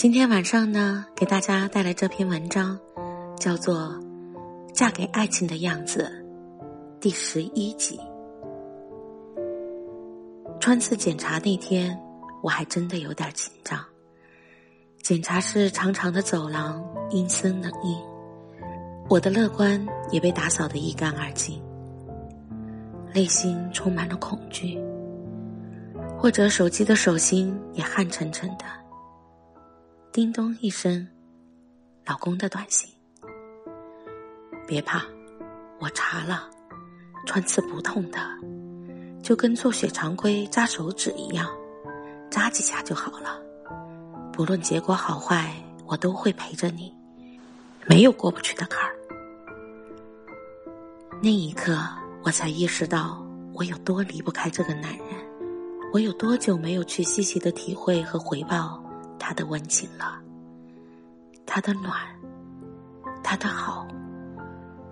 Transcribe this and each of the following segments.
今天晚上呢，给大家带来这篇文章，叫做《嫁给爱情的样子》，第十一集。穿刺检查那天，我还真的有点紧张。检查室长长的走廊，阴森冷硬，我的乐观也被打扫得一干二净，内心充满了恐惧。或者手机的手心也汗沉沉的。叮咚一声，老公的短信。别怕，我查了，穿刺不痛的，就跟做血常规扎手指一样，扎几下就好了。不论结果好坏，我都会陪着你，没有过不去的坎儿。那一刻，我才意识到我有多离不开这个男人，我有多久没有去细细的体会和回报。他的温情了，他的暖，他的好，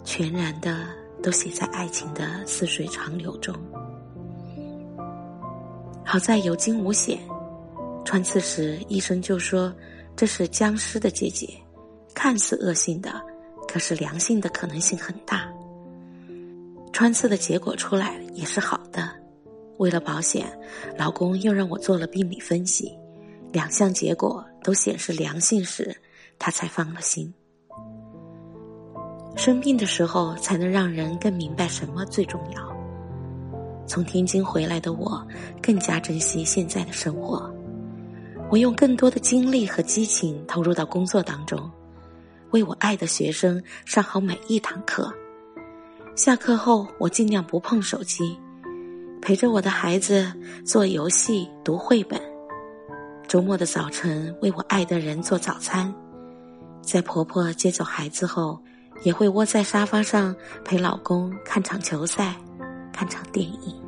全然的都写在爱情的似水长流中。好在有惊无险，穿刺时医生就说这是僵尸的结节，看似恶性的，可是良性的可能性很大。穿刺的结果出来也是好的，为了保险，老公又让我做了病理分析。两项结果都显示良性时，他才放了心。生病的时候，才能让人更明白什么最重要。从天津回来的我，更加珍惜现在的生活。我用更多的精力和激情投入到工作当中，为我爱的学生上好每一堂课。下课后，我尽量不碰手机，陪着我的孩子做游戏、读绘本。周末的早晨，为我爱的人做早餐；在婆婆接走孩子后，也会窝在沙发上陪老公看场球赛、看场电影。